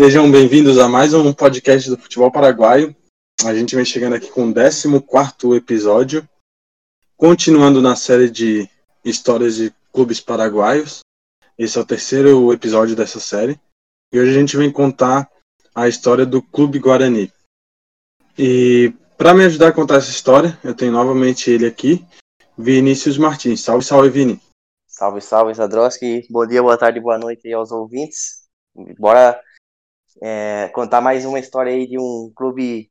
Sejam bem-vindos a mais um podcast do Futebol Paraguaio. A gente vem chegando aqui com o 14 episódio, continuando na série de histórias de clubes paraguaios. Esse é o terceiro episódio dessa série. E hoje a gente vem contar a história do Clube Guarani. E para me ajudar a contar essa história, eu tenho novamente ele aqui, Vinícius Martins. Salve, salve, Vini. Salve, salve, Zadroski. Bom dia, boa tarde, boa noite aos ouvintes. Bora é, contar mais uma história aí de um clube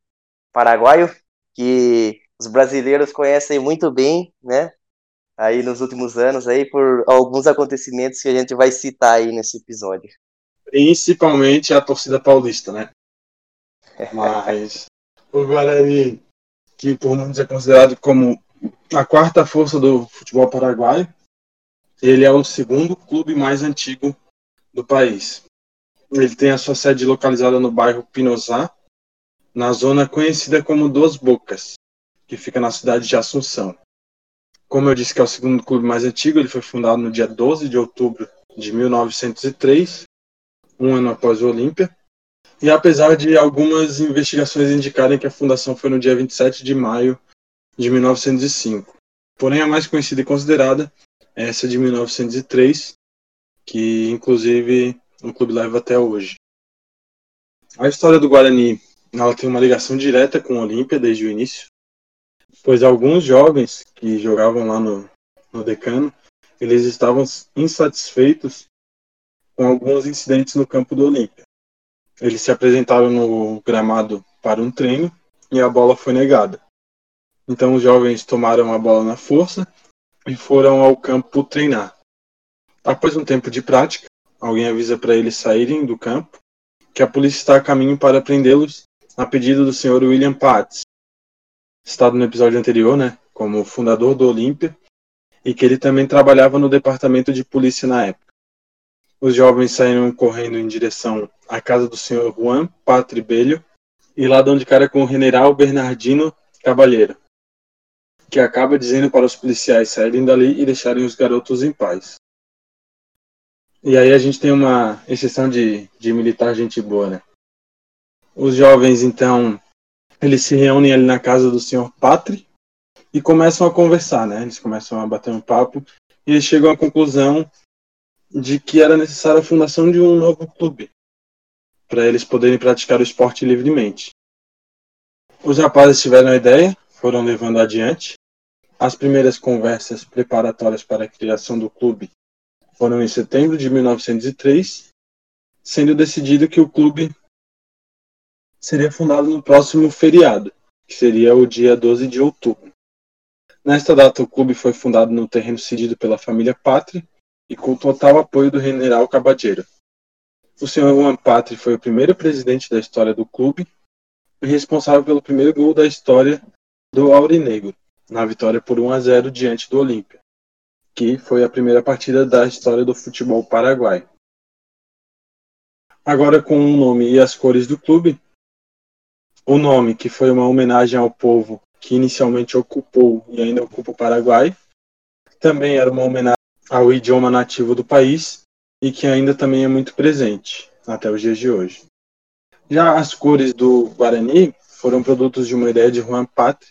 paraguaio que os brasileiros conhecem muito bem, né? Aí nos últimos anos aí por alguns acontecimentos que a gente vai citar aí nesse episódio. Principalmente a torcida paulista, né? Mas o Guarani, que por muitos é considerado como a quarta força do futebol paraguaio, ele é o segundo clube mais antigo do país. Ele tem a sua sede localizada no bairro Pinosá, na zona conhecida como Duas Bocas, que fica na cidade de Assunção. Como eu disse que é o segundo clube mais antigo, ele foi fundado no dia 12 de outubro de 1903, um ano após o Olímpia. E apesar de algumas investigações indicarem que a fundação foi no dia 27 de maio de 1905. Porém, a mais conhecida e considerada é essa de 1903, que inclusive o clube leva até hoje. A história do Guarani ela tem uma ligação direta com o Olímpia desde o início, pois alguns jovens que jogavam lá no, no Decano, eles estavam insatisfeitos com alguns incidentes no campo do Olímpia. Eles se apresentaram no gramado para um treino e a bola foi negada. Então os jovens tomaram a bola na força e foram ao campo treinar. Após um tempo de prática, Alguém avisa para eles saírem do campo que a polícia está a caminho para prendê-los a pedido do senhor William Patz, citado no episódio anterior, né, como fundador do Olímpia, e que ele também trabalhava no departamento de polícia na época. Os jovens saíram correndo em direção à casa do senhor Juan Patribello e lá dão de cara com o general Bernardino Cavalheiro, que acaba dizendo para os policiais saírem dali e deixarem os garotos em paz. E aí a gente tem uma exceção de, de militar gente boa, né? Os jovens, então, eles se reúnem ali na casa do senhor Patri e começam a conversar, né? Eles começam a bater um papo e eles chegam à conclusão de que era necessária a fundação de um novo clube para eles poderem praticar o esporte livremente. Os rapazes tiveram a ideia, foram levando adiante. As primeiras conversas preparatórias para a criação do clube foram em setembro de 1903, sendo decidido que o clube seria fundado no próximo feriado, que seria o dia 12 de outubro. Nesta data, o clube foi fundado no terreno cedido pela família Pátria e com total apoio do general Cabadeiro. O senhor Juan Pátria foi o primeiro presidente da história do clube e responsável pelo primeiro gol da história do Aurinegro, na vitória por 1 a 0 diante do Olímpia que foi a primeira partida da história do futebol paraguaio. Agora com o nome e as cores do clube, o nome que foi uma homenagem ao povo que inicialmente ocupou e ainda ocupa o Paraguai, também era uma homenagem ao idioma nativo do país e que ainda também é muito presente até os dias de hoje. Já as cores do Guarani foram produtos de uma ideia de Juan Patre,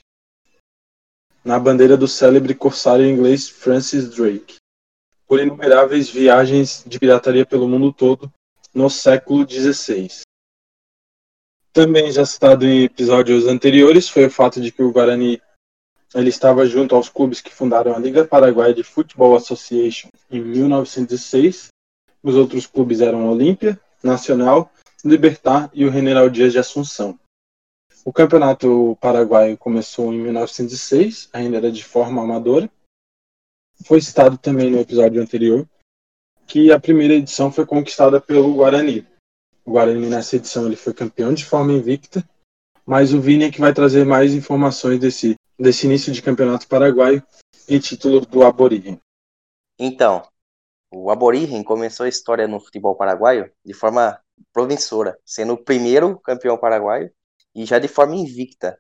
na bandeira do célebre corsário inglês Francis Drake, por inumeráveis viagens de pirataria pelo mundo todo no século XVI. Também já citado em episódios anteriores foi o fato de que o Guarani ele estava junto aos clubes que fundaram a Liga Paraguaia de Football Association em 1906. Os outros clubes eram Olímpia, Nacional, Libertar e o General Dias de Assunção. O campeonato paraguaio começou em 1906, ainda era de forma amadora. Foi citado também no episódio anterior que a primeira edição foi conquistada pelo Guarani. O Guarani nessa edição ele foi campeão de forma invicta, mas o Vini é que vai trazer mais informações desse, desse início de campeonato paraguaio e título do Aborigen. Então, o Aborigen começou a história no futebol paraguaio de forma promissora, sendo o primeiro campeão paraguaio e já de forma invicta,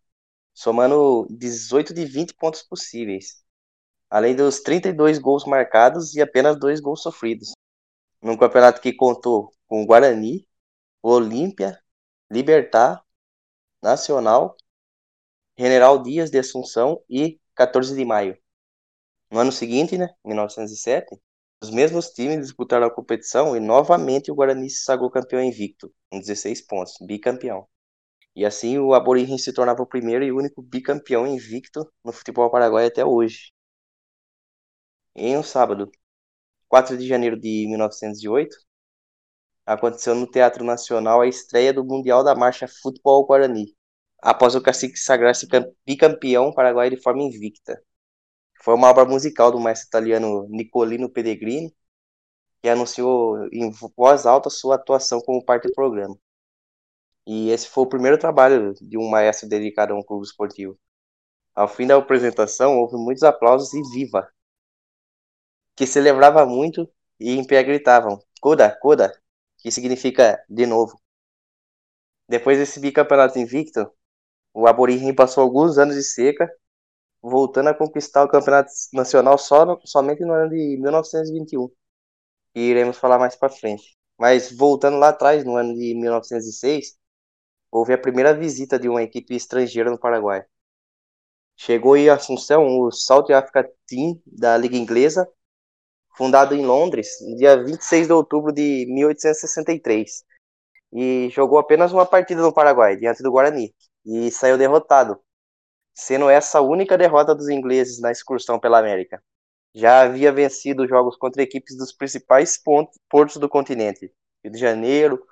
somando 18 de 20 pontos possíveis, além dos 32 gols marcados e apenas dois gols sofridos. Num campeonato que contou com o Guarani, Olímpia, Libertar, Nacional, General Dias de Assunção e 14 de Maio. No ano seguinte, né, 1907, os mesmos times disputaram a competição e novamente o Guarani se sagrou campeão invicto, com 16 pontos, bicampeão. E assim o Aborígene se tornava o primeiro e único bicampeão invicto no futebol paraguaio até hoje. Em um sábado, 4 de janeiro de 1908, aconteceu no Teatro Nacional a estreia do Mundial da Marcha Futebol Guarani, após o cacique sagrar-se bicampeão paraguaio de forma invicta. Foi uma obra musical do maestro italiano Nicolino Pellegrini, que anunciou em voz alta sua atuação como parte do programa. E esse foi o primeiro trabalho de um maestro dedicado a um clube esportivo. Ao fim da apresentação, houve muitos aplausos e viva, que celebrava muito e em pé gritavam Coda, Coda, que significa de novo. Depois desse bicampeonato invicto, o Aborígene passou alguns anos de seca voltando a conquistar o campeonato nacional só no, somente no ano de 1921. E iremos falar mais para frente. Mas voltando lá atrás, no ano de 1906, houve a primeira visita de uma equipe estrangeira no Paraguai. Chegou em Assunção o South Africa Team da Liga Inglesa, fundado em Londres, no dia 26 de outubro de 1863. E jogou apenas uma partida no Paraguai, diante do Guarani, e saiu derrotado sendo essa a única derrota dos ingleses na excursão pela América. Já havia vencido jogos contra equipes dos principais portos do continente, Rio de Janeiro,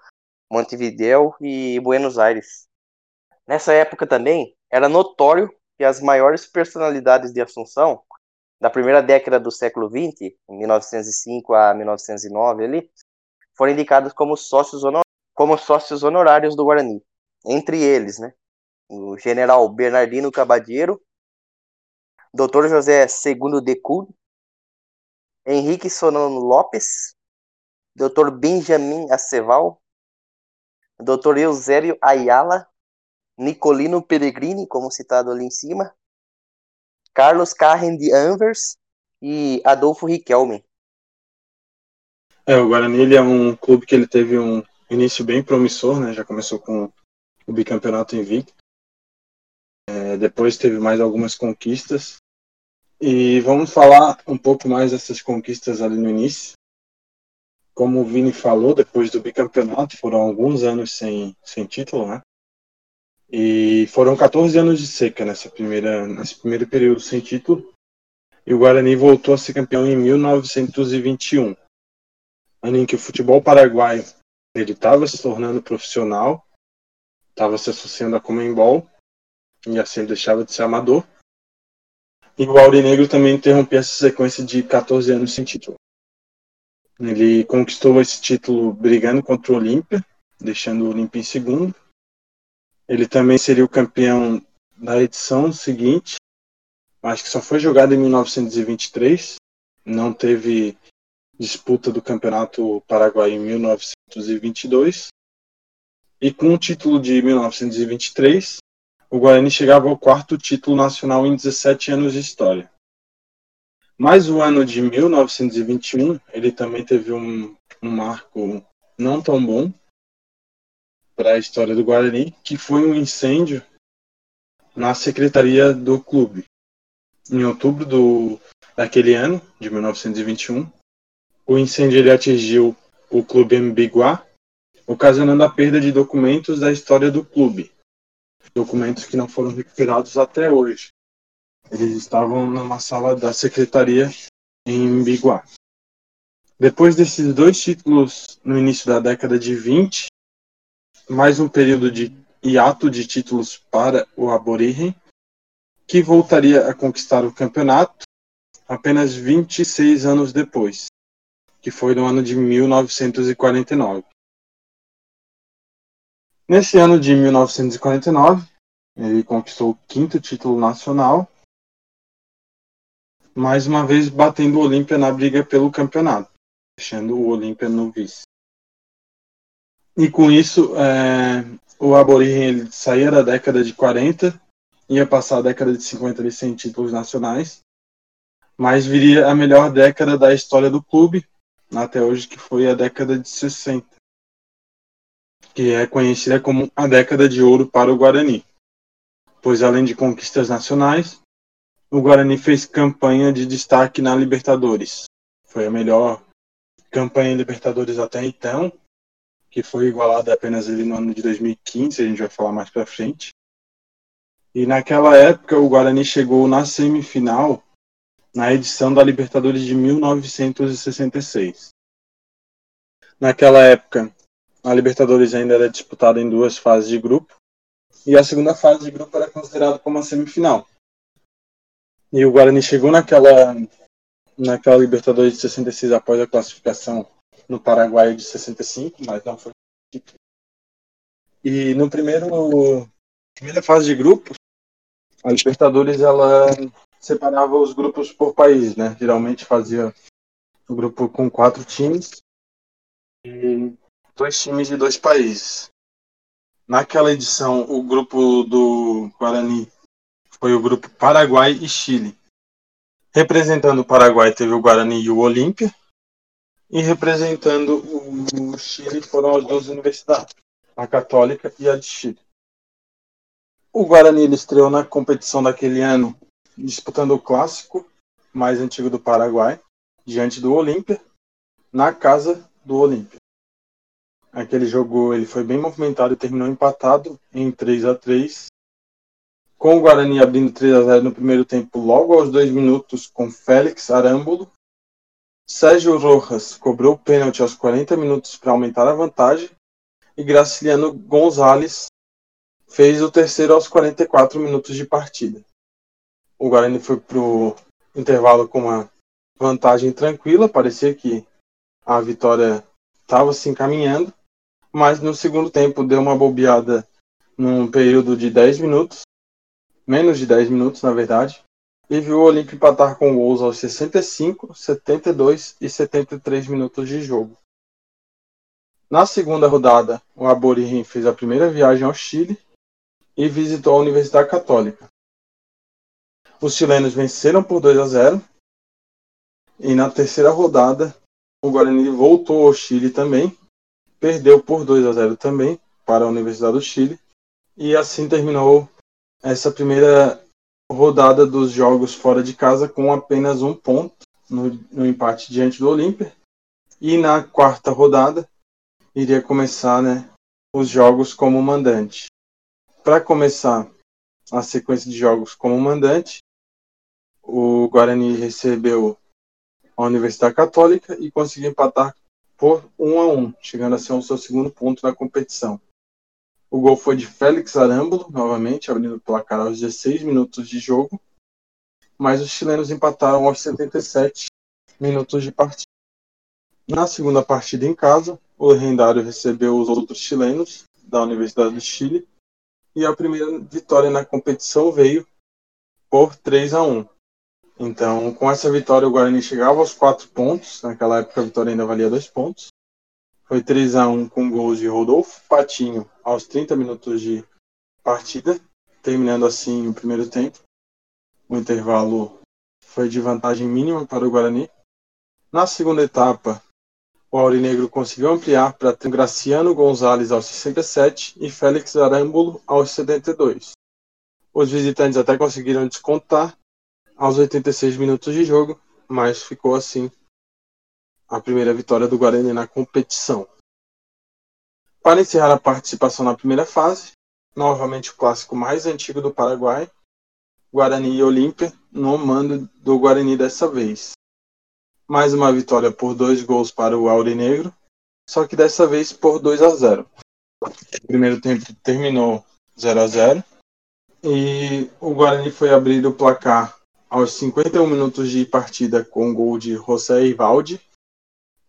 Montevideo e Buenos Aires. Nessa época também, era notório que as maiores personalidades de Assunção, da primeira década do século XX, 1905 a 1909 ali, foram indicados como sócios, como sócios honorários do Guarani. Entre eles, né, o general Bernardino Cabadeiro, Dr. José Segundo Decul, Henrique Solano Lopes, Dr. Benjamin Aceval, Dr. Eusébio Ayala, Nicolino Pellegrini, como citado ali em cima, Carlos Carren de Anvers e Adolfo Riquelme. É, o Guarani ele é um clube que ele teve um início bem promissor, né? Já começou com o bicampeonato invicto. É, depois teve mais algumas conquistas. E vamos falar um pouco mais dessas conquistas ali no início. Como o Vini falou, depois do bicampeonato, foram alguns anos sem, sem título, né? E foram 14 anos de seca nessa primeira, nesse primeiro período sem título. E o Guarani voltou a ser campeão em 1921, ano em que o futebol paraguaio estava se tornando profissional, estava se associando à Comembol e assim deixava de ser amador. E o Aurinegro também interrompeu essa sequência de 14 anos sem título. Ele conquistou esse título brigando contra o Olímpia, deixando o Olímpia em segundo. Ele também seria o campeão da edição seguinte, mas que só foi jogado em 1923. Não teve disputa do Campeonato Paraguai em 1922. E com o título de 1923, o Guarani chegava ao quarto título nacional em 17 anos de história. Mas o ano de 1921, ele também teve um, um marco não tão bom para a história do Guarani, que foi um incêndio na secretaria do clube. Em outubro do, daquele ano, de 1921, o incêndio ele atingiu o clube Mbiguá, ocasionando a perda de documentos da história do clube, documentos que não foram recuperados até hoje. Eles estavam numa sala da secretaria em Biguá. Depois desses dois títulos no início da década de 20, mais um período de hiato de títulos para o Aborigen, que voltaria a conquistar o campeonato apenas 26 anos depois, que foi no ano de 1949. Nesse ano de 1949, ele conquistou o quinto título nacional, mais uma vez batendo o Olímpia na briga pelo campeonato, deixando o Olímpia no vice. E com isso, é, o Aborigem saía da década de 40, ia passar a década de 50 ali sem títulos nacionais, mas viria a melhor década da história do clube, até hoje, que foi a década de 60 que é conhecida como a década de ouro para o Guarani, pois além de conquistas nacionais, o Guarani fez campanha de destaque na Libertadores. Foi a melhor campanha em Libertadores até então, que foi igualada apenas ali no ano de 2015, a gente vai falar mais para frente. E naquela época o Guarani chegou na semifinal na edição da Libertadores de 1966. Naquela época, a Libertadores ainda era disputada em duas fases de grupo, e a segunda fase de grupo era considerada como a semifinal. E o Guarani chegou naquela naquela Libertadores de 66 após a classificação no Paraguai de 65, mas não foi. E no primeiro primeira fase de grupos, a Libertadores ela separava os grupos por país, né? Geralmente fazia o grupo com quatro times e dois times de dois países. Naquela edição, o grupo do Guarani foi o grupo Paraguai e Chile. Representando o Paraguai teve o Guarani e o Olímpia. E representando o Chile foram as duas universidades, a Católica e a de Chile. O Guarani estreou na competição daquele ano, disputando o clássico mais antigo do Paraguai, diante do Olímpia, na casa do Olímpia. Aquele jogo ele foi bem movimentado e terminou empatado em 3 a 3 com o Guarani abrindo 3 a 0 no primeiro tempo, logo aos dois minutos, com Félix Arambolo. Sérgio Rojas cobrou o pênalti aos 40 minutos para aumentar a vantagem. E Graciliano Gonzalez fez o terceiro aos 44 minutos de partida. O Guarani foi para o intervalo com uma vantagem tranquila, parecia que a vitória estava se encaminhando, mas no segundo tempo deu uma bobeada num período de 10 minutos menos de 10 minutos, na verdade, e viu o Olímpio empatar com gols aos 65, 72 e 73 minutos de jogo. Na segunda rodada, o Aborim fez a primeira viagem ao Chile e visitou a Universidade Católica. Os chilenos venceram por 2 a 0 e na terceira rodada, o Guarani voltou ao Chile também, perdeu por 2 a 0 também para a Universidade do Chile e assim terminou essa primeira rodada dos jogos fora de casa com apenas um ponto no, no empate diante do Olímpia. E na quarta rodada iria começar né, os jogos como mandante. Para começar a sequência de jogos como mandante, o Guarani recebeu a Universidade Católica e conseguiu empatar por 1 a 1, chegando a ser o seu segundo ponto na competição. O gol foi de Félix Arambolo, novamente, abrindo o placar aos 16 minutos de jogo. Mas os chilenos empataram aos 77 minutos de partida. Na segunda partida em casa, o Rendário recebeu os outros chilenos da Universidade do Chile. E a primeira vitória na competição veio por 3 a 1. Então, com essa vitória, o Guarani chegava aos 4 pontos. Naquela época, a vitória ainda valia 2 pontos. Foi 3 a 1 com gols de Rodolfo Patinho aos 30 minutos de partida, terminando assim o primeiro tempo. O intervalo foi de vantagem mínima para o Guarani. Na segunda etapa, o Aurinegro conseguiu ampliar para ter Graciano Gonzalez aos 67 e Félix Arambolo aos 72. Os visitantes até conseguiram descontar aos 86 minutos de jogo, mas ficou assim a primeira vitória do Guarani na competição. Para encerrar a participação na primeira fase, novamente o clássico mais antigo do Paraguai, Guarani e Olímpia, no mando do Guarani dessa vez. Mais uma vitória por dois gols para o Aurinegro, só que dessa vez por 2 a 0. O primeiro tempo terminou 0 a 0 e o Guarani foi abrir o placar aos 51 minutos de partida com o gol de José Ivaldi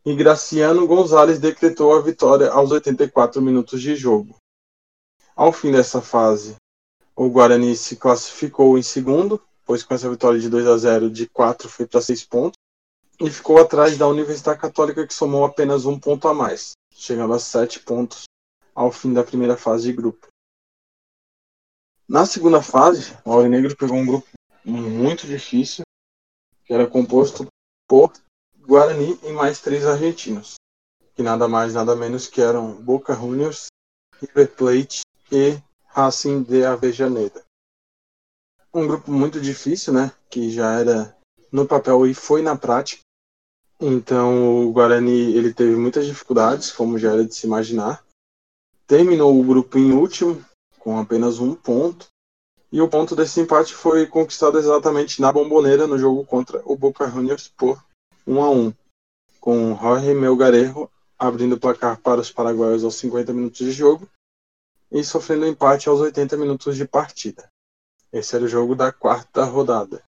e Graciano Gonzalez decretou a vitória aos 84 minutos de jogo. Ao fim dessa fase, o Guarani se classificou em segundo, pois com essa vitória de 2 a 0 de 4 foi para 6 pontos, e ficou atrás da Universidade Católica que somou apenas um ponto a mais, chegando a 7 pontos ao fim da primeira fase de grupo. Na segunda fase, o Aurinegro pegou um grupo muito difícil, que era composto por Guarani e mais três argentinos, que nada mais nada menos que eram Boca Juniors, River Plate e Racing de Avejaneda. Um grupo muito difícil, né? Que já era no papel e foi na prática. Então o Guarani ele teve muitas dificuldades, como já era de se imaginar. Terminou o grupo em último, com apenas um ponto. E o ponto desse empate foi conquistado exatamente na Bomboneira no jogo contra o Boca Juniors por 1 a 1, com Jorge Melgarejo abrindo o placar para os paraguaios aos 50 minutos de jogo e sofrendo empate aos 80 minutos de partida. Esse era o jogo da quarta rodada.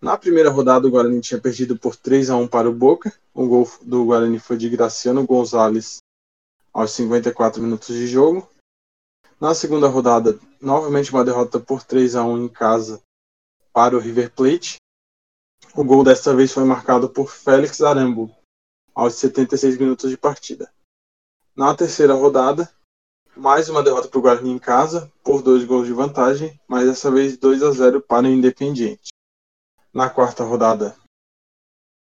Na primeira rodada, o Guarani tinha perdido por 3 a 1 para o Boca. O gol do Guarani foi de Graciano Gonzalez aos 54 minutos de jogo. Na segunda rodada, novamente uma derrota por 3 a 1 em casa para o River Plate. O gol desta vez foi marcado por Félix Arambo aos 76 minutos de partida. Na terceira rodada, mais uma derrota para o Guarani em casa, por dois gols de vantagem, mas dessa vez 2 a 0 para o Independiente. Na quarta rodada,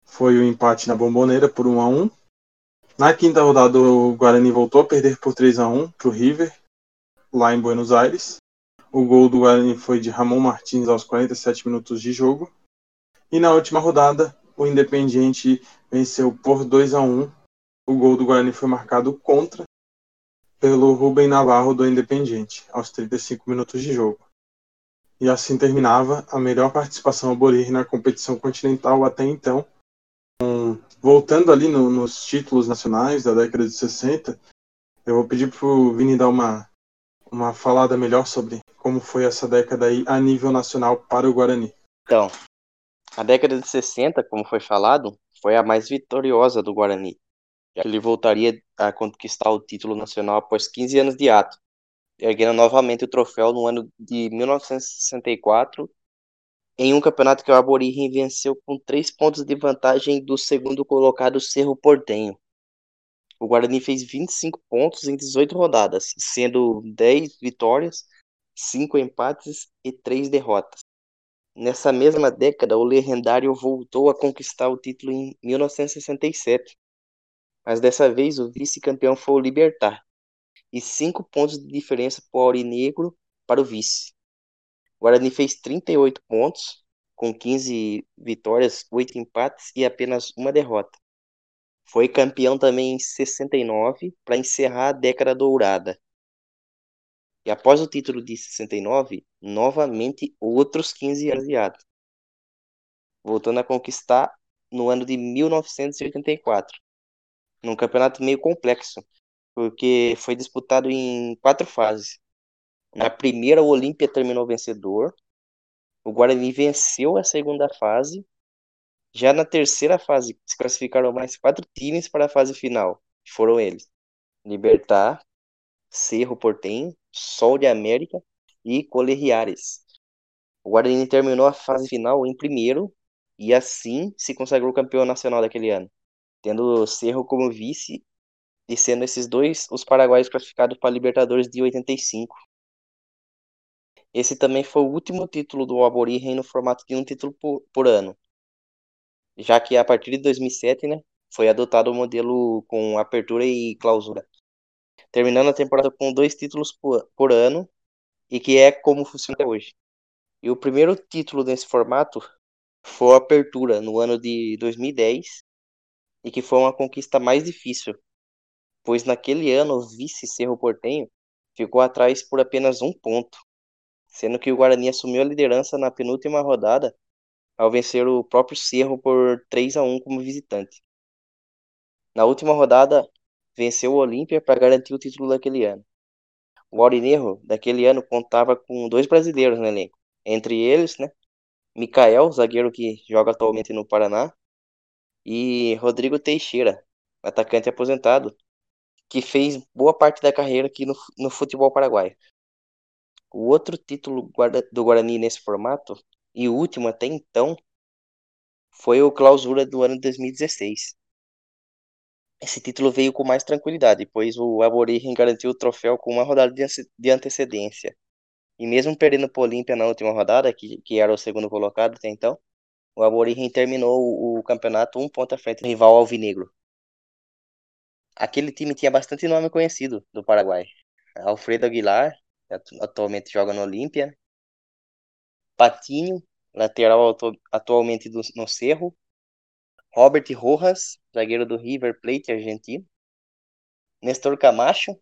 foi o empate na Bomboneira por 1 a 1 Na quinta rodada, o Guarani voltou a perder por 3 a 1 para o River, lá em Buenos Aires. O gol do Guarani foi de Ramon Martins aos 47 minutos de jogo. E na última rodada, o Independiente venceu por 2 a 1 O gol do Guarani foi marcado contra pelo Rubem Navarro do Independiente, aos 35 minutos de jogo. E assim terminava a melhor participação aborígene na competição continental até então. Um, voltando ali no, nos títulos nacionais da década de 60, eu vou pedir para o Vini dar uma, uma falada melhor sobre como foi essa década aí a nível nacional para o Guarani. Então, a década de 60, como foi falado, foi a mais vitoriosa do Guarani ele voltaria a conquistar o título nacional após 15 anos de ato, erguendo novamente o troféu no ano de 1964, em um campeonato que o Aborigen venceu com três pontos de vantagem do segundo colocado Cerro Portenho. O Guarani fez 25 pontos em 18 rodadas, sendo 10 vitórias, 5 empates e 3 derrotas. Nessa mesma década, o Legendário voltou a conquistar o título em 1967, mas dessa vez o vice-campeão foi o Libertar, e cinco pontos de diferença para o Aurinegro para o vice. O Guarani fez 38 pontos, com 15 vitórias, 8 empates e apenas uma derrota. Foi campeão também em 69 para encerrar a década dourada. E após o título de 69, novamente outros 15 anos de ato. Voltando a conquistar no ano de 1984 num campeonato meio complexo, porque foi disputado em quatro fases. Na primeira, o Olímpia terminou vencedor, o Guarani venceu a segunda fase. Já na terceira fase, se classificaram mais quatro times para a fase final, foram eles: Libertar, Cerro Portenho, Sol de América e Colerriares. O Guarani terminou a fase final em primeiro e assim se consagrou campeão nacional daquele ano tendo o Cerro como vice e sendo esses dois os paraguaios classificados para a Libertadores de 85. Esse também foi o último título do Aborigen no formato de um título por, por ano, já que a partir de 2007, né, foi adotado o modelo com apertura e clausura, terminando a temporada com dois títulos por, por ano e que é como funciona hoje. E o primeiro título nesse formato foi a apertura no ano de 2010 e que foi uma conquista mais difícil, pois naquele ano o vice Cerro Portenho ficou atrás por apenas um ponto, sendo que o Guarani assumiu a liderança na penúltima rodada ao vencer o próprio Cerro por 3 a 1 como visitante. Na última rodada, venceu o Olímpia para garantir o título daquele ano. O Aurinegro daquele ano contava com dois brasileiros no elenco, entre eles, né, Mikael, zagueiro que joga atualmente no Paraná, e Rodrigo Teixeira, atacante aposentado, que fez boa parte da carreira aqui no, no futebol paraguaio. O outro título do Guarani nesse formato, e o último até então, foi o Clausura do ano 2016. Esse título veio com mais tranquilidade, pois o Aborigen garantiu o troféu com uma rodada de antecedência. E mesmo perdendo para o Olímpia na última rodada, que, que era o segundo colocado até então, o Aborigen terminou o, campeonato um ponto à frente do rival alvinegro. Aquele time tinha bastante nome conhecido do Paraguai. Alfredo Aguilar, atualmente joga no Olímpia. Patinho, lateral atualmente do, no Cerro. Robert Rojas, zagueiro do River Plate argentino. Nestor Camacho,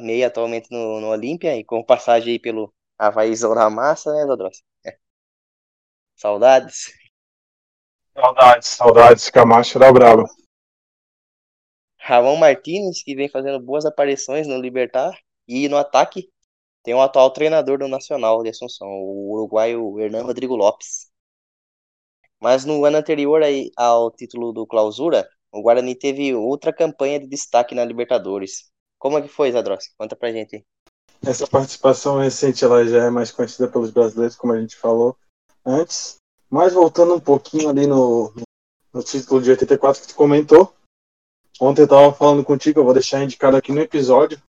meia atualmente no, no Olímpia e com passagem aí pelo Havaí da Massa, né, Dodrossi? É. Saudades. Saudades, saudades. Camacho era brabo. Ramon Martinez, que vem fazendo boas aparições no Libertar. E no ataque tem o atual treinador do Nacional de Assunção, o uruguaio Hernan Rodrigo Lopes. Mas no ano anterior aí, ao título do Clausura, o Guarani teve outra campanha de destaque na Libertadores. Como é que foi, Zadrossi? Conta pra gente aí. Essa participação recente ela já é mais conhecida pelos brasileiros, como a gente falou antes. Mas voltando um pouquinho ali no, no título de 84 que tu comentou, ontem eu estava falando contigo, eu vou deixar indicado aqui no episódio,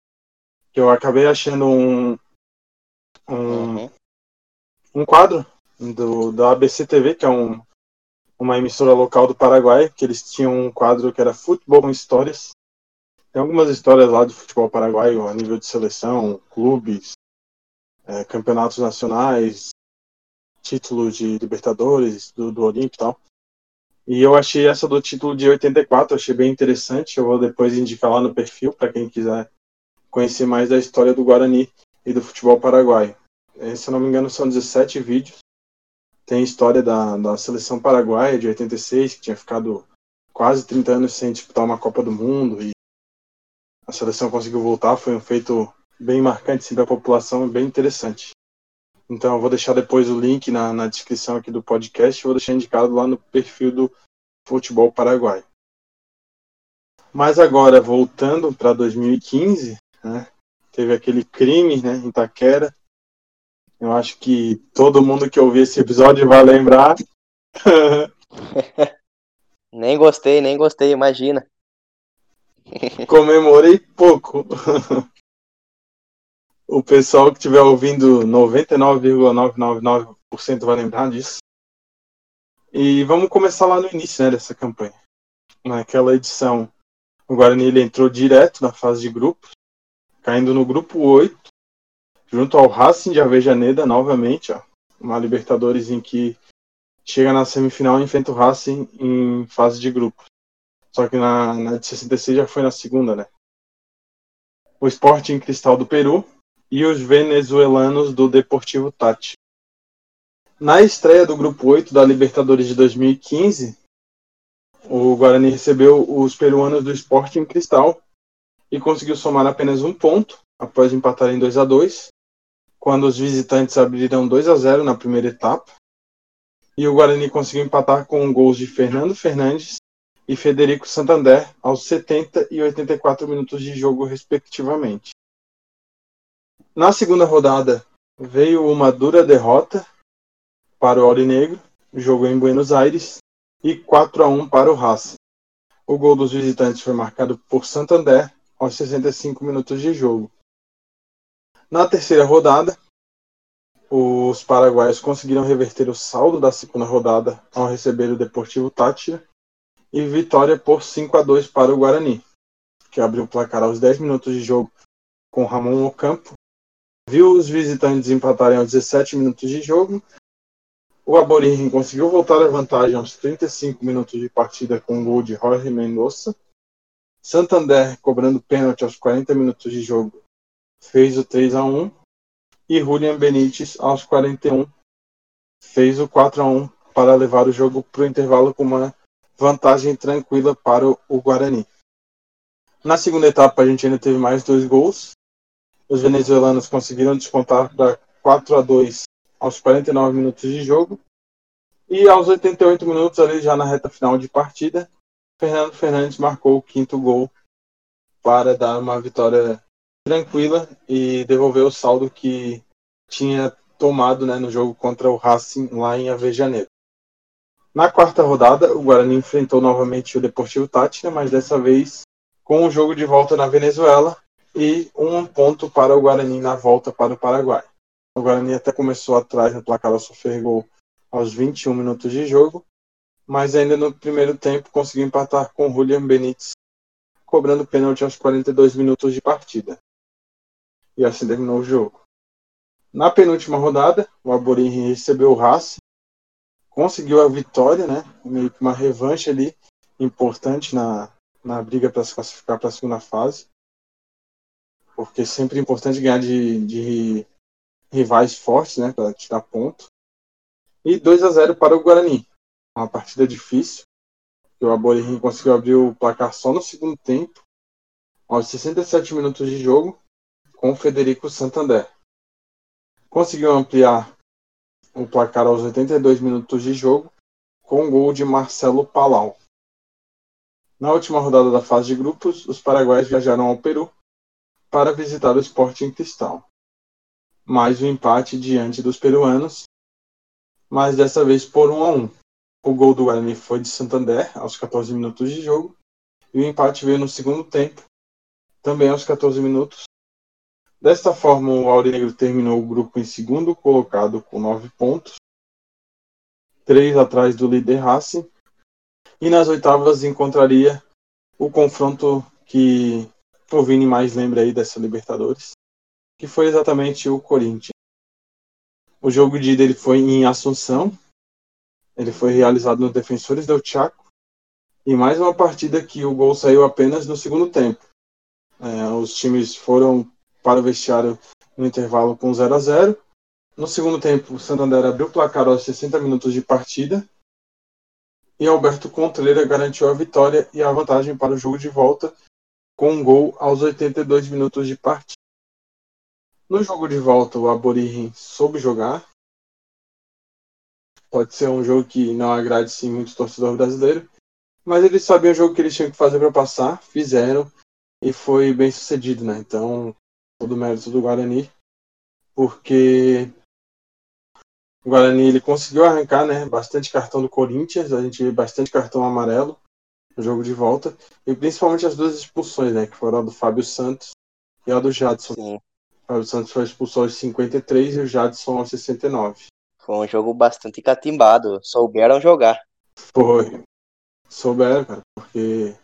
que eu acabei achando um, um, uhum. um quadro do, da ABC TV, que é um, uma emissora local do Paraguai, que eles tinham um quadro que era Futebol com Histórias. Tem algumas histórias lá do futebol paraguaio a nível de seleção, clubes, é, campeonatos nacionais, título de Libertadores, do, do Olímpico e tal. E eu achei essa do título de 84, achei bem interessante. Eu vou depois indicar lá no perfil para quem quiser conhecer mais da história do Guarani e do futebol paraguaio. É, se eu não me engano, são 17 vídeos. Tem a história da, da seleção paraguaia de 86, que tinha ficado quase 30 anos sem disputar uma Copa do Mundo e a seleção conseguiu voltar. Foi um feito bem marcante para a população bem interessante. Então eu vou deixar depois o link na, na descrição aqui do podcast, vou deixar indicado lá no perfil do Futebol Paraguai. Mas agora, voltando para 2015, né, teve aquele crime né, em Taquera. Eu acho que todo mundo que ouvir esse episódio vai lembrar. nem gostei, nem gostei, imagina. Comemorei pouco. o pessoal que estiver ouvindo 99,999% vai lembrar disso. E vamos começar lá no início né, dessa campanha. Naquela edição, o Guarani ele entrou direto na fase de grupos, caindo no grupo 8, junto ao Racing de Avejaneda novamente, ó, uma Libertadores em que chega na semifinal e enfrenta o Racing em fase de grupos. Só que na, na de 66 já foi na segunda, né? O Sporting Cristal do Peru e os venezuelanos do Deportivo Tati. Na estreia do Grupo 8 da Libertadores de 2015, o Guarani recebeu os peruanos do Sporting Cristal e conseguiu somar apenas um ponto após empatar em 2 a 2 quando os visitantes abriram 2 a 0 na primeira etapa. E o Guarani conseguiu empatar com gols de Fernando Fernandes e Federico Santander aos 70 e 84 minutos de jogo, respectivamente. Na segunda rodada, veio uma dura derrota para o Aurinegro, jogo em Buenos Aires, e 4 a 1 para o Racing. O gol dos visitantes foi marcado por Santander aos 65 minutos de jogo. Na terceira rodada, os paraguaios conseguiram reverter o saldo da segunda rodada ao receber o Deportivo Tátira e vitória por 5 a 2 para o Guarani, que abriu o placar aos 10 minutos de jogo com Ramon Ocampo viu os visitantes empatarem aos 17 minutos de jogo. O Aborígen conseguiu voltar à vantagem aos 35 minutos de partida com um gol de Jorge Mendonça. Santander, cobrando pênalti aos 40 minutos de jogo, fez o 3 a 1 e Julian Benítez, aos 41, fez o 4 a 1 para levar o jogo para o intervalo com uma vantagem tranquila para o Guarani. Na segunda etapa, a gente ainda teve mais dois gols. Os venezuelanos conseguiram descontar para 4 a 2 aos 49 minutos de jogo. E aos 88 minutos, ali já na reta final de partida, Fernando Fernandes marcou o quinto gol para dar uma vitória tranquila e devolver o saldo que tinha tomado né, no jogo contra o Racing lá em Avejaneiro. Na quarta rodada, o Guarani enfrentou novamente o Deportivo Táchira, mas dessa vez com o jogo de volta na Venezuela e um ponto para o Guarani na volta para o Paraguai. O Guarani até começou atrás no placar sofrer gol aos 21 minutos de jogo, mas ainda no primeiro tempo conseguiu empatar com Julian Benítez, cobrando pênalti aos 42 minutos de partida. E assim terminou o jogo. Na penúltima rodada, o Aborim recebeu o Racing, conseguiu a vitória, né? Meio que uma revanche ali importante na, na briga para se classificar para a segunda fase. Porque é sempre importante ganhar de, de rivais fortes, né? Para tirar ponto. E 2 a 0 para o Guarani. Uma partida difícil. Que o Aborim conseguiu abrir o placar só no segundo tempo. Aos 67 minutos de jogo, com Federico Santander conseguiu ampliar o placar aos 82 minutos de jogo com o gol de Marcelo Palau. Na última rodada da fase de grupos, os paraguaios viajaram ao Peru para visitar o Sporting Cristal. Mais um empate diante dos peruanos, mas dessa vez por 1 a 1. O gol do Guarani foi de Santander aos 14 minutos de jogo e o empate veio no segundo tempo, também aos 14 minutos, Desta forma, o Aurinegro terminou o grupo em segundo colocado com nove pontos, três atrás do líder Racing, e nas oitavas encontraria o confronto que o Vini mais lembra aí dessa Libertadores, que foi exatamente o Corinthians. O jogo de ida foi em Assunção, ele foi realizado no Defensores del Chaco, e mais uma partida que o gol saiu apenas no segundo tempo. É, os times foram para o vestiário no intervalo com 0 a 0 No segundo tempo, o Santander abriu o placar aos 60 minutos de partida e Alberto Contreira garantiu a vitória e a vantagem para o jogo de volta com um gol aos 82 minutos de partida. No jogo de volta, o Aborim soube jogar. Pode ser um jogo que não agrade sim muito torcedor brasileiro, mas eles sabiam o jogo que eles tinham que fazer para passar, fizeram e foi bem sucedido, né? Então, todo o mérito do Guarani, porque o Guarani ele conseguiu arrancar né, bastante cartão do Corinthians, a gente viu bastante cartão amarelo no jogo de volta, e principalmente as duas expulsões, né, que foram a do Fábio Santos e a do Jadson. Sim. O Fábio Santos foi expulso aos 53 e o Jadson aos 69. Foi um jogo bastante catimbado, souberam jogar. Foi. Souberam, cara, porque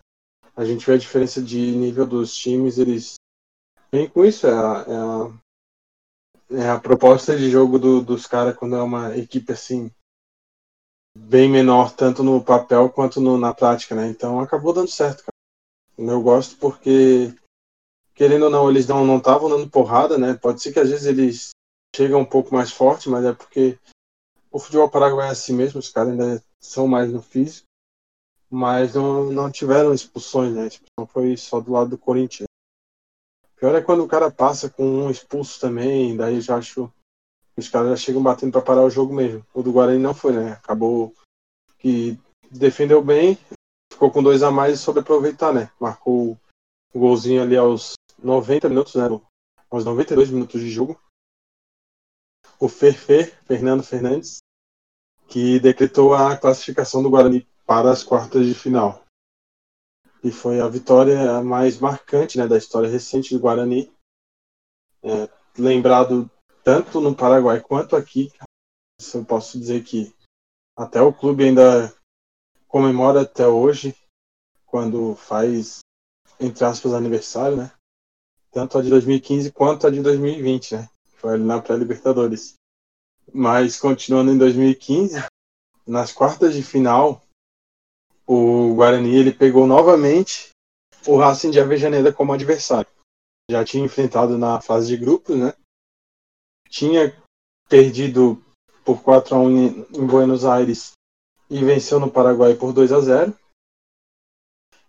a gente vê a diferença de nível dos times, eles Com isso, é a, é a, é a proposta de jogo do, dos caras quando é uma equipe assim bem menor, tanto no papel quanto no, na prática, né? Então acabou dando certo, cara. Eu gosto porque, querendo ou não, eles não estavam dando porrada, né? Pode ser que às vezes eles chegam um pouco mais forte, mas é porque o futebol paraguai é assim mesmo, os caras ainda são mais no físico, mas não, não tiveram expulsões, né? A expulsão foi só do lado do Corinthians. Pior é quando o cara passa com um expulso também, daí já acho os caras já chegam batendo para parar o jogo mesmo. O do Guarani não foi, né? Acabou que defendeu bem, ficou com dois a mais e soube aproveitar, né? Marcou o golzinho ali aos 90 minutos, né? Aos 92 minutos de jogo. O Ferfer, Fernando Fernandes, que decretou a classificação do Guarani para as quartas de final e foi a vitória mais marcante né, da história recente do Guarani. É, lembrado tanto no Paraguai quanto aqui, eu posso dizer que até o clube ainda comemora até hoje, quando faz, entre aspas, aniversário, né? Tanto a de 2015 quanto a de 2020, né? Foi ali na pré-Libertadores. Mas continuando em 2015, nas quartas de final, o Guarani ele pegou novamente o Racing de Avejaneda como adversário. Já tinha enfrentado na fase de grupos, né? Tinha perdido por 4 a 1 em Buenos Aires e venceu no Paraguai por 2 a 0.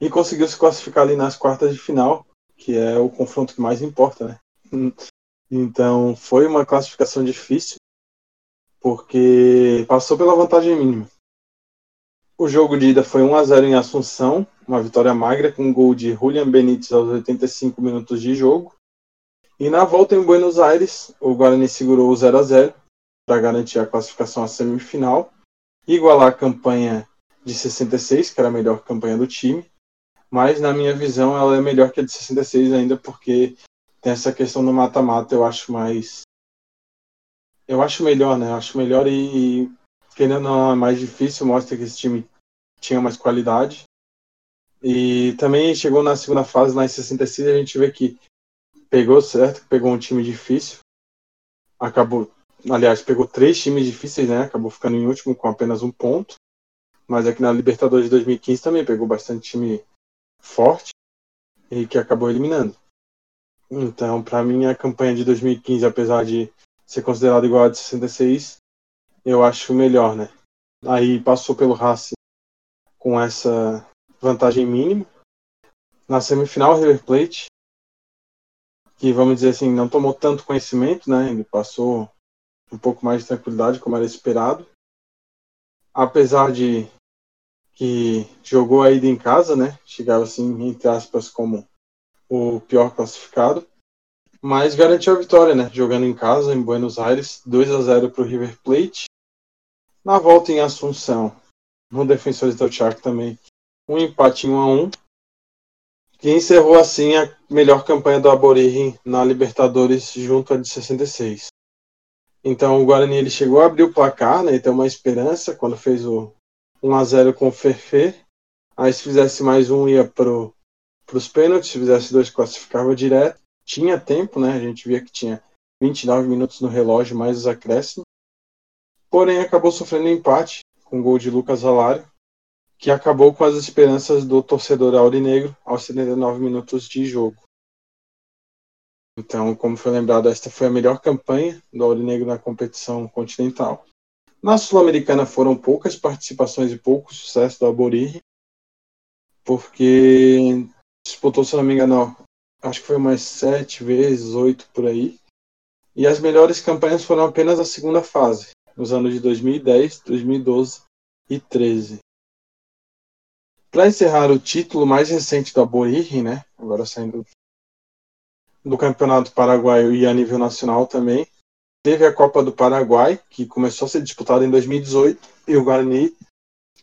E conseguiu se classificar ali nas quartas de final, que é o confronto que mais importa, né? Então foi uma classificação difícil, porque passou pela vantagem mínima. O jogo de ida foi 1 a 0 em Assunção, uma vitória magra com gol de Julian Benítez aos 85 minutos de jogo. E na volta em Buenos Aires, o Guarani segurou o 0 a 0 para garantir a classificação à semifinal, igualar a campanha de 66, que era a melhor campanha do time. Mas na minha visão, ela é melhor que a de 66 ainda porque tem essa questão do mata-mata, eu acho mais eu acho melhor, né? Eu acho melhor e, querendo não, é mais difícil, mostra que esse time tinha mais qualidade. E também chegou na segunda fase, lá em 66, a gente vê que pegou certo, pegou um time difícil. Acabou, aliás, pegou três times difíceis, né? Acabou ficando em último com apenas um ponto. Mas aqui na Libertadores de 2015 também pegou bastante time forte e que acabou eliminando. Então, para mim, a campanha de 2015, apesar de ser considerada igual a de 66, eu acho melhor, né? Aí passou pelo Racing com essa vantagem mínima. Na semifinal, River Plate, que vamos dizer assim, não tomou tanto conhecimento, né? Ele passou um pouco mais de tranquilidade, como era esperado. Apesar de que jogou a ida em casa, né? Chegava assim, entre aspas, como o pior classificado, mas garantiu a vitória, né? Jogando em casa, em Buenos Aires, 2 a 0 para o River Plate. Na volta em Assunção, no Defensores del Chaco também, um empate em 1 a 1 que encerrou assim a melhor campanha do Aborigem na Libertadores junto à de 66. Então o Guarani ele chegou a abrir o placar, né, e ter uma esperança quando fez o 1 a 0 com o Ferfê. Aí se fizesse mais um ia para os pênaltis, se fizesse dois, classificava direto. Tinha tempo, né? A gente via que tinha 29 minutos no relógio, mais os acréscimos. Porém, acabou sofrendo empate com o gol de Lucas Alário, que acabou com as esperanças do torcedor aurinegro aos 79 minutos de jogo. Então, como foi lembrado, esta foi a melhor campanha do Aurinegro na competição continental. Na Sul-Americana foram poucas participações e pouco sucesso do Alborirri, porque disputou, se não me engano, acho que foi umas sete vezes, oito por aí. E as melhores campanhas foram apenas a segunda fase, nos anos de 2010, 2012 e 13. Para encerrar o título mais recente do Aborigem, né, agora saindo do Campeonato Paraguaio e a nível nacional também, teve a Copa do Paraguai, que começou a ser disputada em 2018, e o Guarani,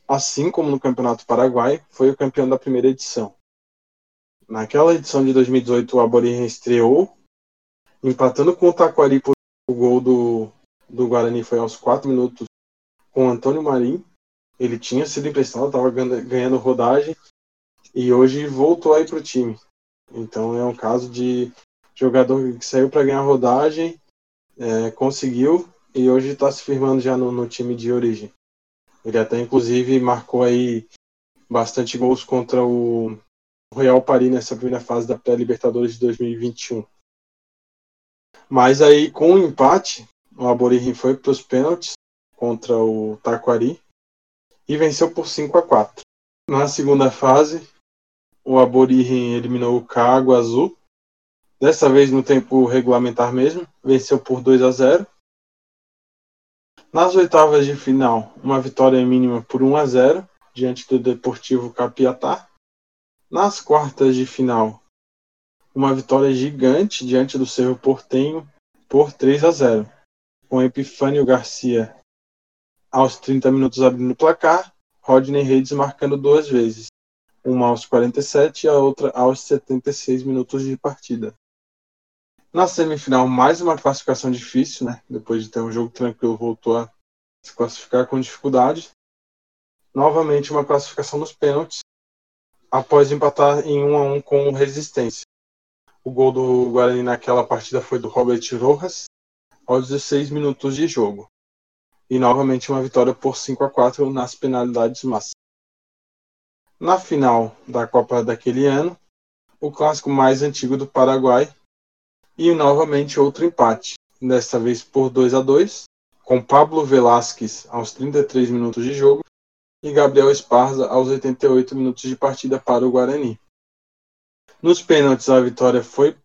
assim como no Campeonato Paraguai, foi o campeão da primeira edição. Naquela edição de 2018, o Aborigen estreou, empatando com o Taquari por o gol do, do Guarani foi aos 4 minutos com Antônio Marim. Ele tinha sido emprestado, estava ganhando rodagem e hoje voltou aí para o time. Então é um caso de jogador que saiu para ganhar rodagem, é, conseguiu e hoje está se firmando já no, no time de origem. Ele até inclusive marcou aí bastante gols contra o Real Paris nessa primeira fase da pré-Libertadores de 2021. Mas aí, com o empate, o Aborigen foi para os pênaltis contra o Taquari e venceu por 5 a 4. Na segunda fase, o Aborigen eliminou o Cago Azul, dessa vez no tempo regulamentar mesmo, venceu por 2 a 0. Nas oitavas de final, uma vitória mínima por 1 a 0 diante do Deportivo Capiatá. Nas quartas de final, uma vitória gigante diante do Cerro Portenho por 3 a 0, com Epifânio Garcia aos 30 minutos abrindo o placar, Rodney Reis marcando duas vezes, uma aos 47 e a outra aos 76 minutos de partida. Na semifinal, mais uma classificação difícil, né? Depois de ter um jogo tranquilo, voltou a se classificar com dificuldade. Novamente, uma classificação nos pênaltis, após empatar em 1 a 1 com o Resistência. O gol do Guarani naquela partida foi do Robert Rojas aos 16 minutos de jogo. E novamente uma vitória por 5 a 4 nas penalidades máximas. Na final da Copa daquele ano, o clássico mais antigo do Paraguai e novamente outro empate, desta vez por 2 a 2, com Pablo Velasquez aos 33 minutos de jogo e Gabriel Esparza aos 88 minutos de partida para o Guarani. Nos pênaltis, a vitória foi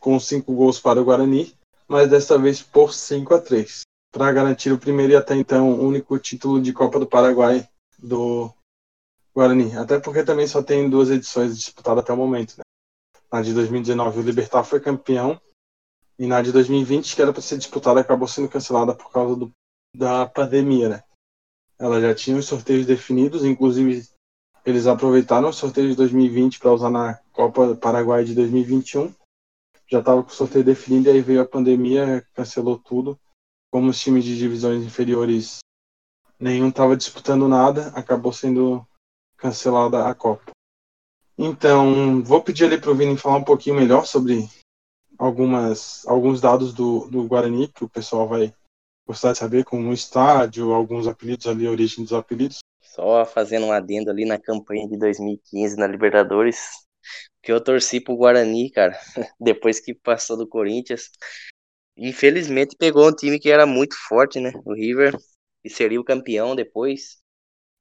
com cinco gols para o Guarani, mas desta vez por 5 a 3, para garantir o primeiro e até então único título de Copa do Paraguai do Guarani. Até porque também só tem duas edições disputadas até o momento. Né? Na de 2019 o Libertar foi campeão e na de 2020, que era para ser disputada, acabou sendo cancelada por causa do, da pandemia, né? Ela já tinha os sorteios definidos, inclusive eles aproveitaram o sorteio de 2020 para usar na Copa Paraguai de 2021. Já estava com o sorteio definido e aí veio a pandemia, cancelou tudo. Como os times de divisões inferiores nenhum estava disputando nada, acabou sendo cancelada a Copa. Então, vou pedir ali para o Vini falar um pouquinho melhor sobre algumas, alguns dados do, do Guarani que o pessoal vai gostar de saber, como o estádio, alguns apelidos ali, a origem dos apelidos. Só fazendo um adendo ali na campanha de 2015 na Libertadores, que eu torci pro Guarani, cara, depois que passou do Corinthians. Infelizmente pegou um time que era muito forte, né? O River, e seria o campeão depois.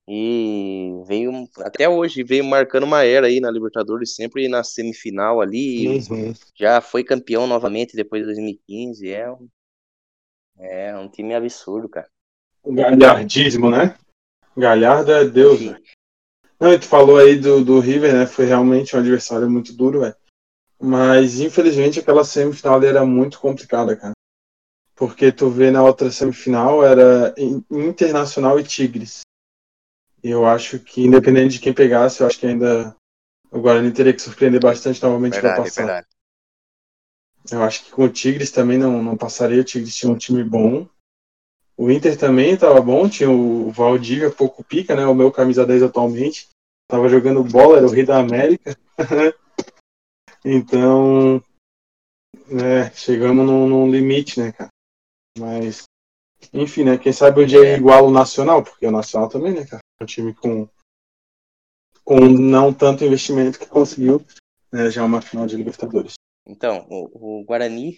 E veio, até hoje, veio marcando uma era aí na Libertadores, sempre na semifinal ali. Uhum. Já foi campeão novamente depois de 2015. É um, é um time absurdo, cara. O galhardismo, né? Galhardo é Deus, né? Não, tu falou aí do, do River, né? Foi realmente um adversário muito duro, velho. Mas, infelizmente, aquela semifinal era muito complicada, cara. Porque tu vê na outra semifinal era Internacional e Tigres. E eu acho que, independente de quem pegasse, eu acho que ainda o Guarani teria que surpreender bastante novamente para passar. Verdade. Eu acho que com o Tigres também não, não passaria. O Tigres tinha um time bom. O Inter também estava bom. Tinha o Valdívia, pouco pica, né? O meu camisa 10 atualmente. Tava jogando bola, era o rei da América. então, né, chegamos num, num limite, né, cara? Mas enfim, né? Quem sabe o dia é igual o Nacional, porque o Nacional também, né, cara? É um time com, com não tanto investimento que conseguiu né, já uma final de Libertadores. Então, o, o Guarani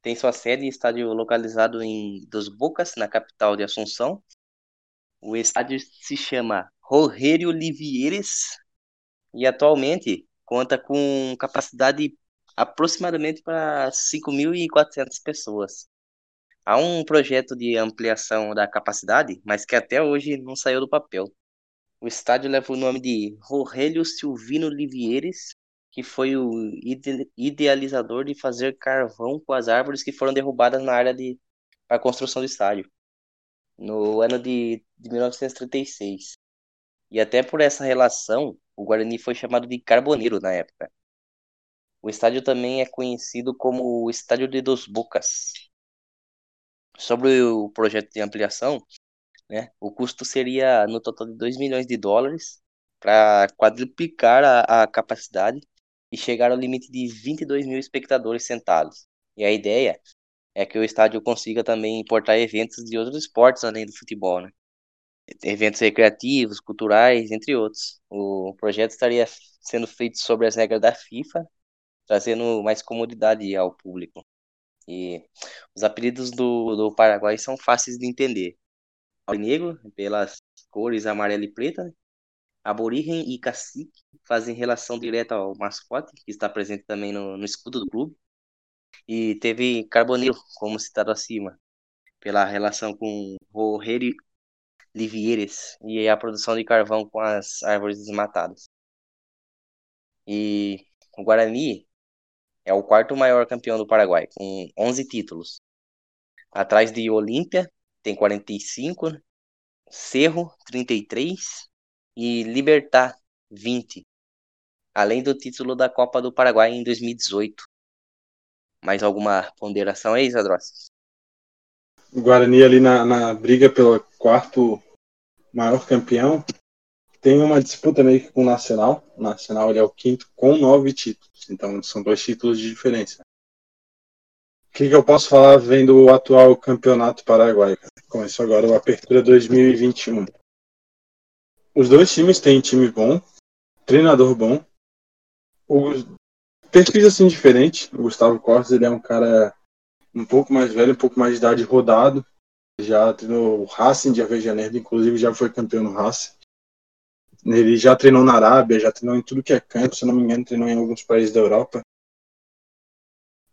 tem sua sede e estádio localizado em Dos Bocas, na capital de Assunção. O estádio se chama Rogério Livieres e atualmente conta com capacidade aproximadamente para 5.400 pessoas. Há um projeto de ampliação da capacidade, mas que até hoje não saiu do papel. O estádio leva o nome de Rogélio Silvino Livieres, que foi o idealizador de fazer carvão com as árvores que foram derrubadas na área de para a construção do estádio, no ano de, de 1936. E até por essa relação, o Guarani foi chamado de Carboneiro na época. O estádio também é conhecido como o Estádio de Dos Bocas, Sobre o projeto de ampliação, né, o custo seria no total de 2 milhões de dólares para quadruplicar a, a capacidade e chegar ao limite de 22 mil espectadores sentados. E a ideia é que o estádio consiga também importar eventos de outros esportes além do futebol, né? Eventos recreativos, culturais, entre outros. O projeto estaria sendo feito sobre as regras da FIFA, trazendo mais comodidade ao público. E os apelidos do, do Paraguai são fáceis de entender. Negro, pelas cores amarela e preta. Aborigen e cacique fazem relação direta ao mascote, que está presente também no, no escudo do clube. E teve Carboneiro, como citado acima, pela relação com Rogério Livieres e a produção de carvão com as árvores desmatadas. E o Guarani é o quarto maior campeão do Paraguai, com 11 títulos. Atrás de Olímpia, tem 45, Cerro, 33 e Libertar, 20. Além do título da Copa do Paraguai em 2018. Mais alguma ponderação aí, Zadrossi? O Guarani ali na, na briga pelo quarto maior campeão, tem uma disputa meio que com o Nacional. O Nacional ele é o quinto com nove títulos. Então são dois títulos de diferença. O que, que eu posso falar vendo o atual campeonato paraguaio? Começou agora o Apertura 2021. Os dois times têm time bom, treinador bom. Os perfis assim diferentes. O Gustavo Cortes ele é um cara um pouco mais velho, um pouco mais de idade rodado. Já treinou o Racing de Avejaneiro, inclusive já foi campeão no Racing. Ele já treinou na Arábia, já treinou em tudo que é canto, se não me engano, treinou em alguns países da Europa.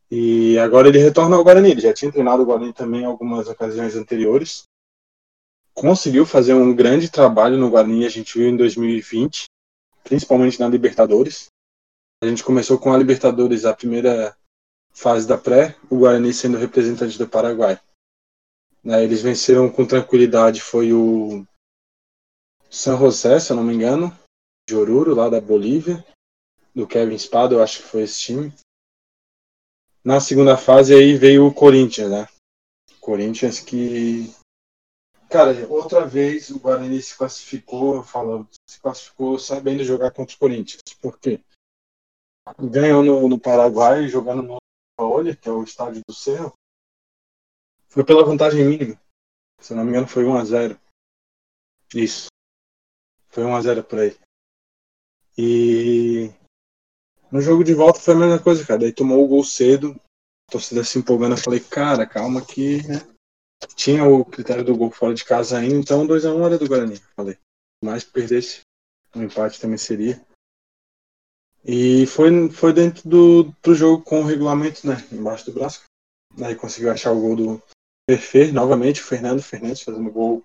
E agora ele retorna ao Guarani. Ele já tinha treinado o Guarani também em algumas ocasiões anteriores. Conseguiu fazer um grande trabalho no Guarani, a gente viu em 2020, principalmente na Libertadores. A gente começou com a Libertadores, a primeira fase da pré, o Guarani sendo representante do Paraguai. Né, eles venceram com tranquilidade, foi o San José, se eu não me engano, de Oruro, lá da Bolívia, do Kevin Espada, eu acho que foi esse time. Na segunda fase aí veio o Corinthians, né? Corinthians que. Cara, outra vez o Guarani se classificou, falo, se classificou sabendo jogar contra o Corinthians. Por quê? Ganhou no, no Paraguai, jogando no Paoli, que é o estádio do Cerro, foi pela vantagem mínima. Se não me engano, foi 1x0. Isso. Foi 1x0 por aí. E no jogo de volta foi a mesma coisa, cara. Daí tomou o gol cedo, a torcida se empolgando. Eu falei, cara, calma que né? tinha o critério do gol fora de casa ainda, então 2x1 era do Guarani. Falei, mais perdesse, um empate também seria. E foi, foi dentro do, do jogo com o regulamento, né? Embaixo do braço. Aí conseguiu achar o gol do Perfeito, novamente, o Fernando Fernandes fazendo gol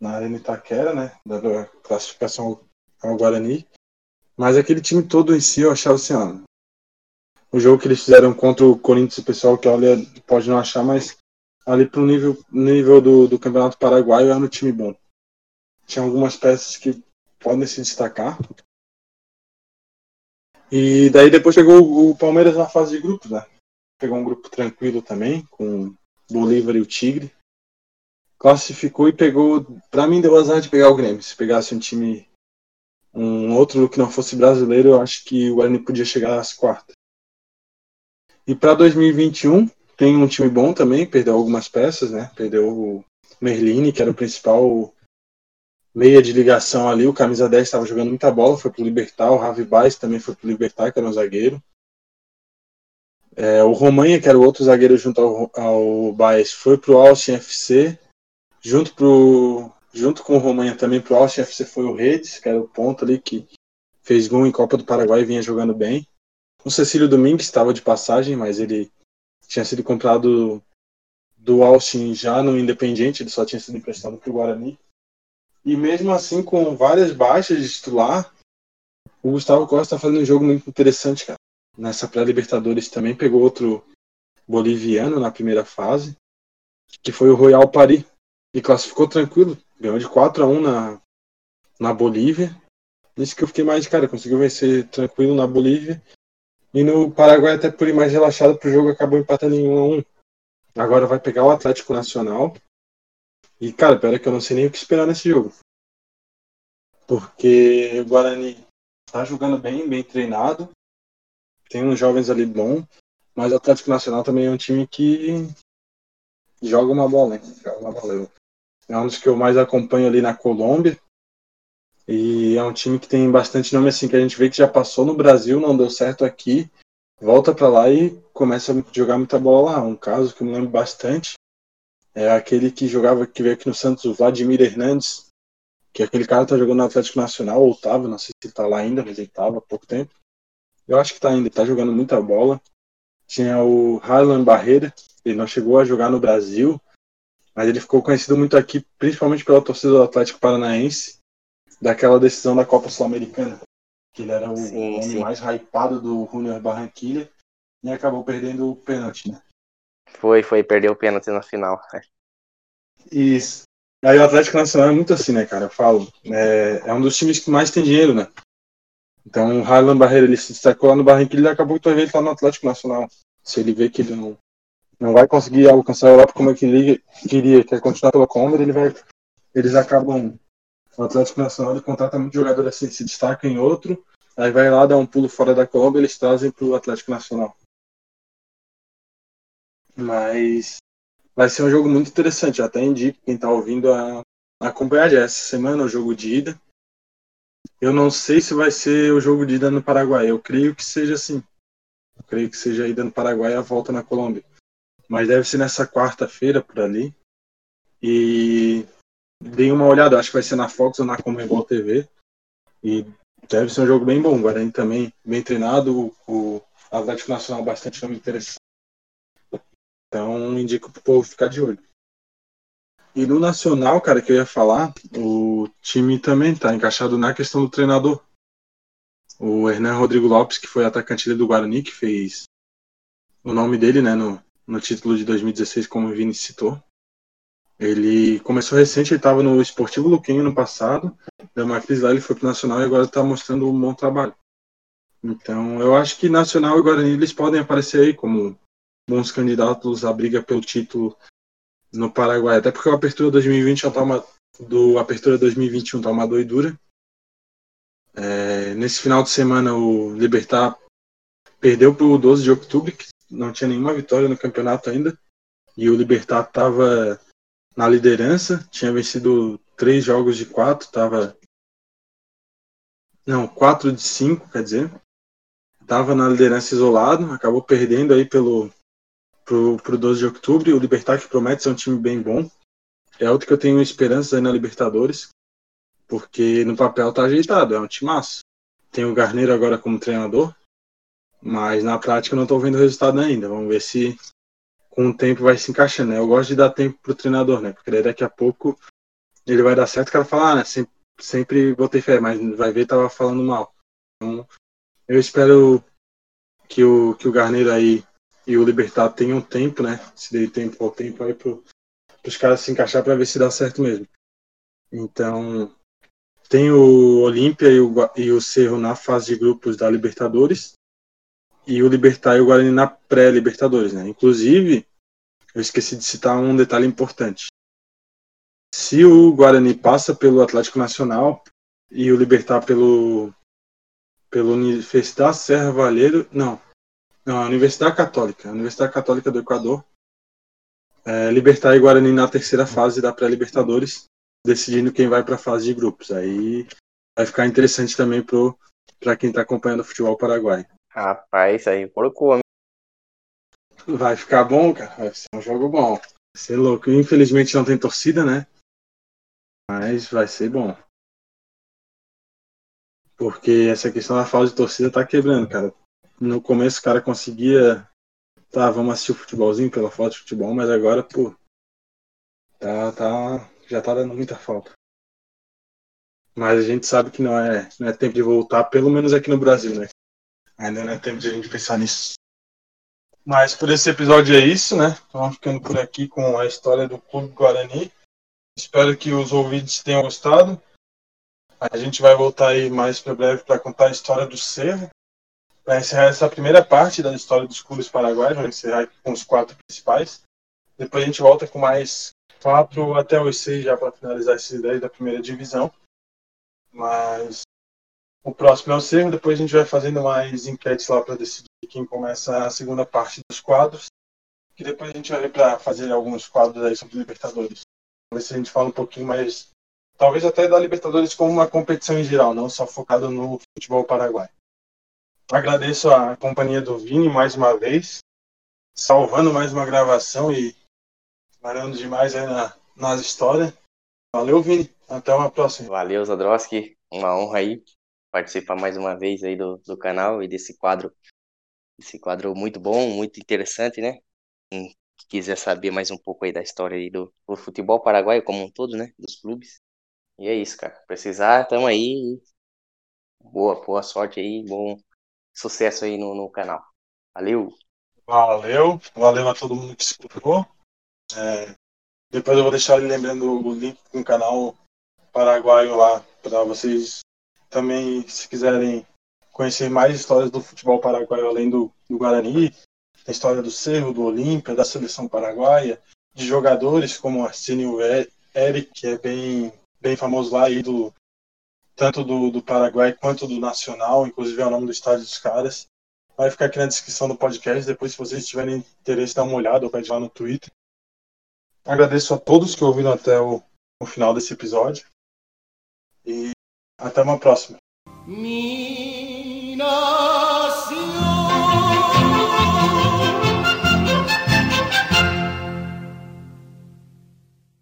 na Arena Itaquera, né? Dando a classificação ao Guarani. Mas aquele time todo em si eu achava assim, ó, o jogo que eles fizeram contra o Corinthians, o pessoal que olha pode não achar, mas ali pro nível, nível do, do Campeonato Paraguaio era um time bom. Tinha algumas peças que podem se destacar. E daí depois chegou o Palmeiras na fase de grupos, né? Pegou um grupo tranquilo também, com Bolívar e o Tigre. Classificou e pegou. Pra mim deu azar de pegar o Grêmio. Se pegasse um time. Um outro que não fosse brasileiro, eu acho que o Guarani podia chegar às quartas. E para 2021, tem um time bom também, perdeu algumas peças, né? Perdeu o Merlini, que era o principal meia de ligação ali, o camisa 10 estava jogando muita bola, foi pro Libertar, o Ravi Baez também foi pro Libertar, que era um zagueiro. É, o Romanha, que era o outro zagueiro junto ao, ao Baez, foi pro Austin FC. Junto, pro, junto com o Romanha também pro Austin FC foi o Redes, que era o ponto ali que fez gol em Copa do Paraguai e vinha jogando bem. O Cecílio Domingues estava de passagem, mas ele tinha sido comprado do Austin já no Independiente, ele só tinha sido emprestado para o Guarani. E mesmo assim, com várias baixas de titular, o Gustavo Costa está fazendo um jogo muito interessante, cara. Nessa pré-Libertadores também pegou outro boliviano na primeira fase, que foi o Royal Paris, e classificou tranquilo, ganhou de 4 a 1 na, na Bolívia. Isso que eu fiquei mais, cara, conseguiu vencer tranquilo na Bolívia. E no Paraguai, até por ir mais relaxado pro jogo, acabou empatando em 1 a 1 Agora vai pegar o Atlético Nacional e, cara, pera que eu não sei nem o que esperar nesse jogo. Porque o Guarani tá jogando bem, bem treinado. Tem uns jovens ali bom. Mas o Atlético Nacional também é um time que joga uma bola, hein? Joga uma bola. É um dos que eu mais acompanho ali na Colômbia. E é um time que tem bastante nome assim, que a gente vê que já passou no Brasil, não deu certo aqui. Volta para lá e começa a jogar muita bola lá. Um caso que eu me lembro bastante é aquele que jogava, que veio aqui no Santos, o Vladimir Hernandes, que aquele cara tá jogando no Atlético Nacional, ou tava, não sei se ele tá lá ainda, mas ele tava há pouco tempo. Eu acho que tá ainda, ele tá jogando muita bola. Tinha o Harlan Barreira, ele não chegou a jogar no Brasil, mas ele ficou conhecido muito aqui, principalmente pela torcida do Atlético Paranaense, daquela decisão da Copa Sul-Americana, que ele era o sim, homem sim. mais hypado do Junior Barranquilla e acabou perdendo o pênalti, né? Foi, foi, perdeu o pênalti na final. Isso. Aí o Atlético Nacional é muito assim, né, cara? Eu falo. É, é um dos times que mais tem dinheiro, né? Então o Harlan Barreira ele se destacou lá no Barranquilla e acabou que ele tá no Atlético Nacional. Se ele vê que ele não, não vai conseguir alcançar a Europa como ele queria, quer continuar pela Colômbia, ele vai. Eles acabam. O Atlético Nacional ele contrata muito jogador assim, se destaca em outro, aí vai lá, dá um pulo fora da Colômbia eles trazem pro Atlético Nacional. Mas vai ser um jogo muito interessante. Eu até indico quem está ouvindo a, acompanhar essa semana o jogo de ida. Eu não sei se vai ser o jogo de ida no Paraguai. Eu creio que seja assim. Eu creio que seja a ida no Paraguai e a volta na Colômbia. Mas deve ser nessa quarta-feira por ali. E dei uma olhada, acho que vai ser na Fox ou na Comebol TV. E deve ser um jogo bem bom. O Guarani também bem treinado. O Atlético Nacional bastante nome interessante. Então, indico pro povo ficar de olho. E no Nacional, cara, que eu ia falar, o time também tá encaixado na questão do treinador. O Hernan Rodrigo Lopes, que foi atacante do Guarani, que fez o nome dele, né, no, no título de 2016, como o Vini citou. Ele começou recente, ele estava no Esportivo Luquinho no passado, deu uma crise lá, ele foi pro Nacional e agora está mostrando um bom trabalho. Então, eu acho que Nacional e Guarani eles podem aparecer aí como bons candidatos à briga pelo título no Paraguai. Até porque a Apertura 2020 já tá uma, do Apertura 2021 tá uma doidura. É, nesse final de semana o Libertar perdeu para o 12 de outubro, que não tinha nenhuma vitória no campeonato ainda. E o Libertar estava na liderança, tinha vencido três jogos de quatro, estava. Não, quatro de cinco, quer dizer. Estava na liderança isolado, acabou perdendo aí pelo pro, pro 12 de outubro. O Libertar que promete ser um time bem bom. É outro que eu tenho esperança na Libertadores, porque no papel tá ajeitado, é um time massa. Tem o Garneiro agora como treinador, mas na prática eu não estou vendo resultado ainda. Vamos ver se com o tempo vai se encaixando. Né? Eu gosto de dar tempo pro treinador, né? Porque daqui a pouco ele vai dar certo. O cara fala, ah, né? Sempre, sempre botei fé, mas vai ver, tava falando mal. Então, eu espero que o, que o Garneiro aí e o Libertad tenham tempo, né? Se dê tempo ao tempo aí pro, os caras se encaixar para ver se dá certo mesmo. Então, tem o Olímpia e o, e o Cerro na fase de grupos da Libertadores e o Libertar e o Guarani na pré-Libertadores, né? Inclusive, eu esqueci de citar um detalhe importante. Se o Guarani passa pelo Atlético Nacional e o Libertar pelo pelo Universidade Serra Valheiro, não, não, a Universidade Católica, a Universidade Católica do Equador, é, Libertar e Guarani na terceira fase da pré-Libertadores, decidindo quem vai para a fase de grupos. Aí vai ficar interessante também para quem está acompanhando o futebol paraguaio. Rapaz, aí colocou. Vai ficar bom, cara. Vai ser um jogo bom. Vai ser louco. Infelizmente não tem torcida, né? Mas vai ser bom. Porque essa questão da falta de torcida tá quebrando, cara. No começo o cara conseguia. Tá, vamos assistir o futebolzinho pela falta de futebol, mas agora, pô. Tá, tá. Já tá dando muita falta. Mas a gente sabe que não é, não é tempo de voltar, pelo menos aqui no Brasil, né? Ainda não é tempo de a gente pensar nisso. Mas por esse episódio é isso, né? Vamos ficando por aqui com a história do Clube Guarani. Espero que os ouvintes tenham gostado. A gente vai voltar aí mais para breve para contar a história do Cerro. Para encerrar essa primeira parte da história dos clubes paraguaios, vamos encerrar com os quatro principais. Depois a gente volta com mais quatro até os seis já para finalizar esses dez da primeira divisão. Mas o próximo é o Cerro, depois a gente vai fazendo mais enquetes lá para decidir quem começa a segunda parte dos quadros. Que depois a gente vai para fazer alguns quadros aí sobre Libertadores. Ver se a gente fala um pouquinho mais, talvez até da Libertadores como uma competição em geral, não só focado no futebol paraguai. Agradeço a companhia do Vini mais uma vez, salvando mais uma gravação e parando demais aí na, nas histórias. Valeu, Vini. Até uma próxima. Valeu, Zadroski. Uma honra aí participar mais uma vez aí do, do canal e desse quadro, esse quadro muito bom, muito interessante, né? Quem quiser saber mais um pouco aí da história aí do, do futebol paraguaio como um todo, né? Dos clubes. E é isso, cara. Precisar, tamo aí. Boa, boa sorte aí, bom sucesso aí no, no canal. Valeu! Valeu, valeu a todo mundo que escutou. É, depois eu vou deixar lembrando o link com o canal paraguaio lá para vocês também, se quiserem conhecer mais histórias do futebol paraguaio além do, do Guarani, a história do Cerro, do Olímpia, da seleção paraguaia, de jogadores como Arsenio Eric, que é bem, bem famoso lá, do, tanto do, do Paraguai quanto do Nacional, inclusive é o nome do estádio dos caras. Vai ficar aqui na descrição do podcast. Depois, se vocês tiverem interesse, dá uma olhada ou pede lá no Twitter. Agradeço a todos que ouviram até o, o final desse episódio. E até uma próxima. Mina.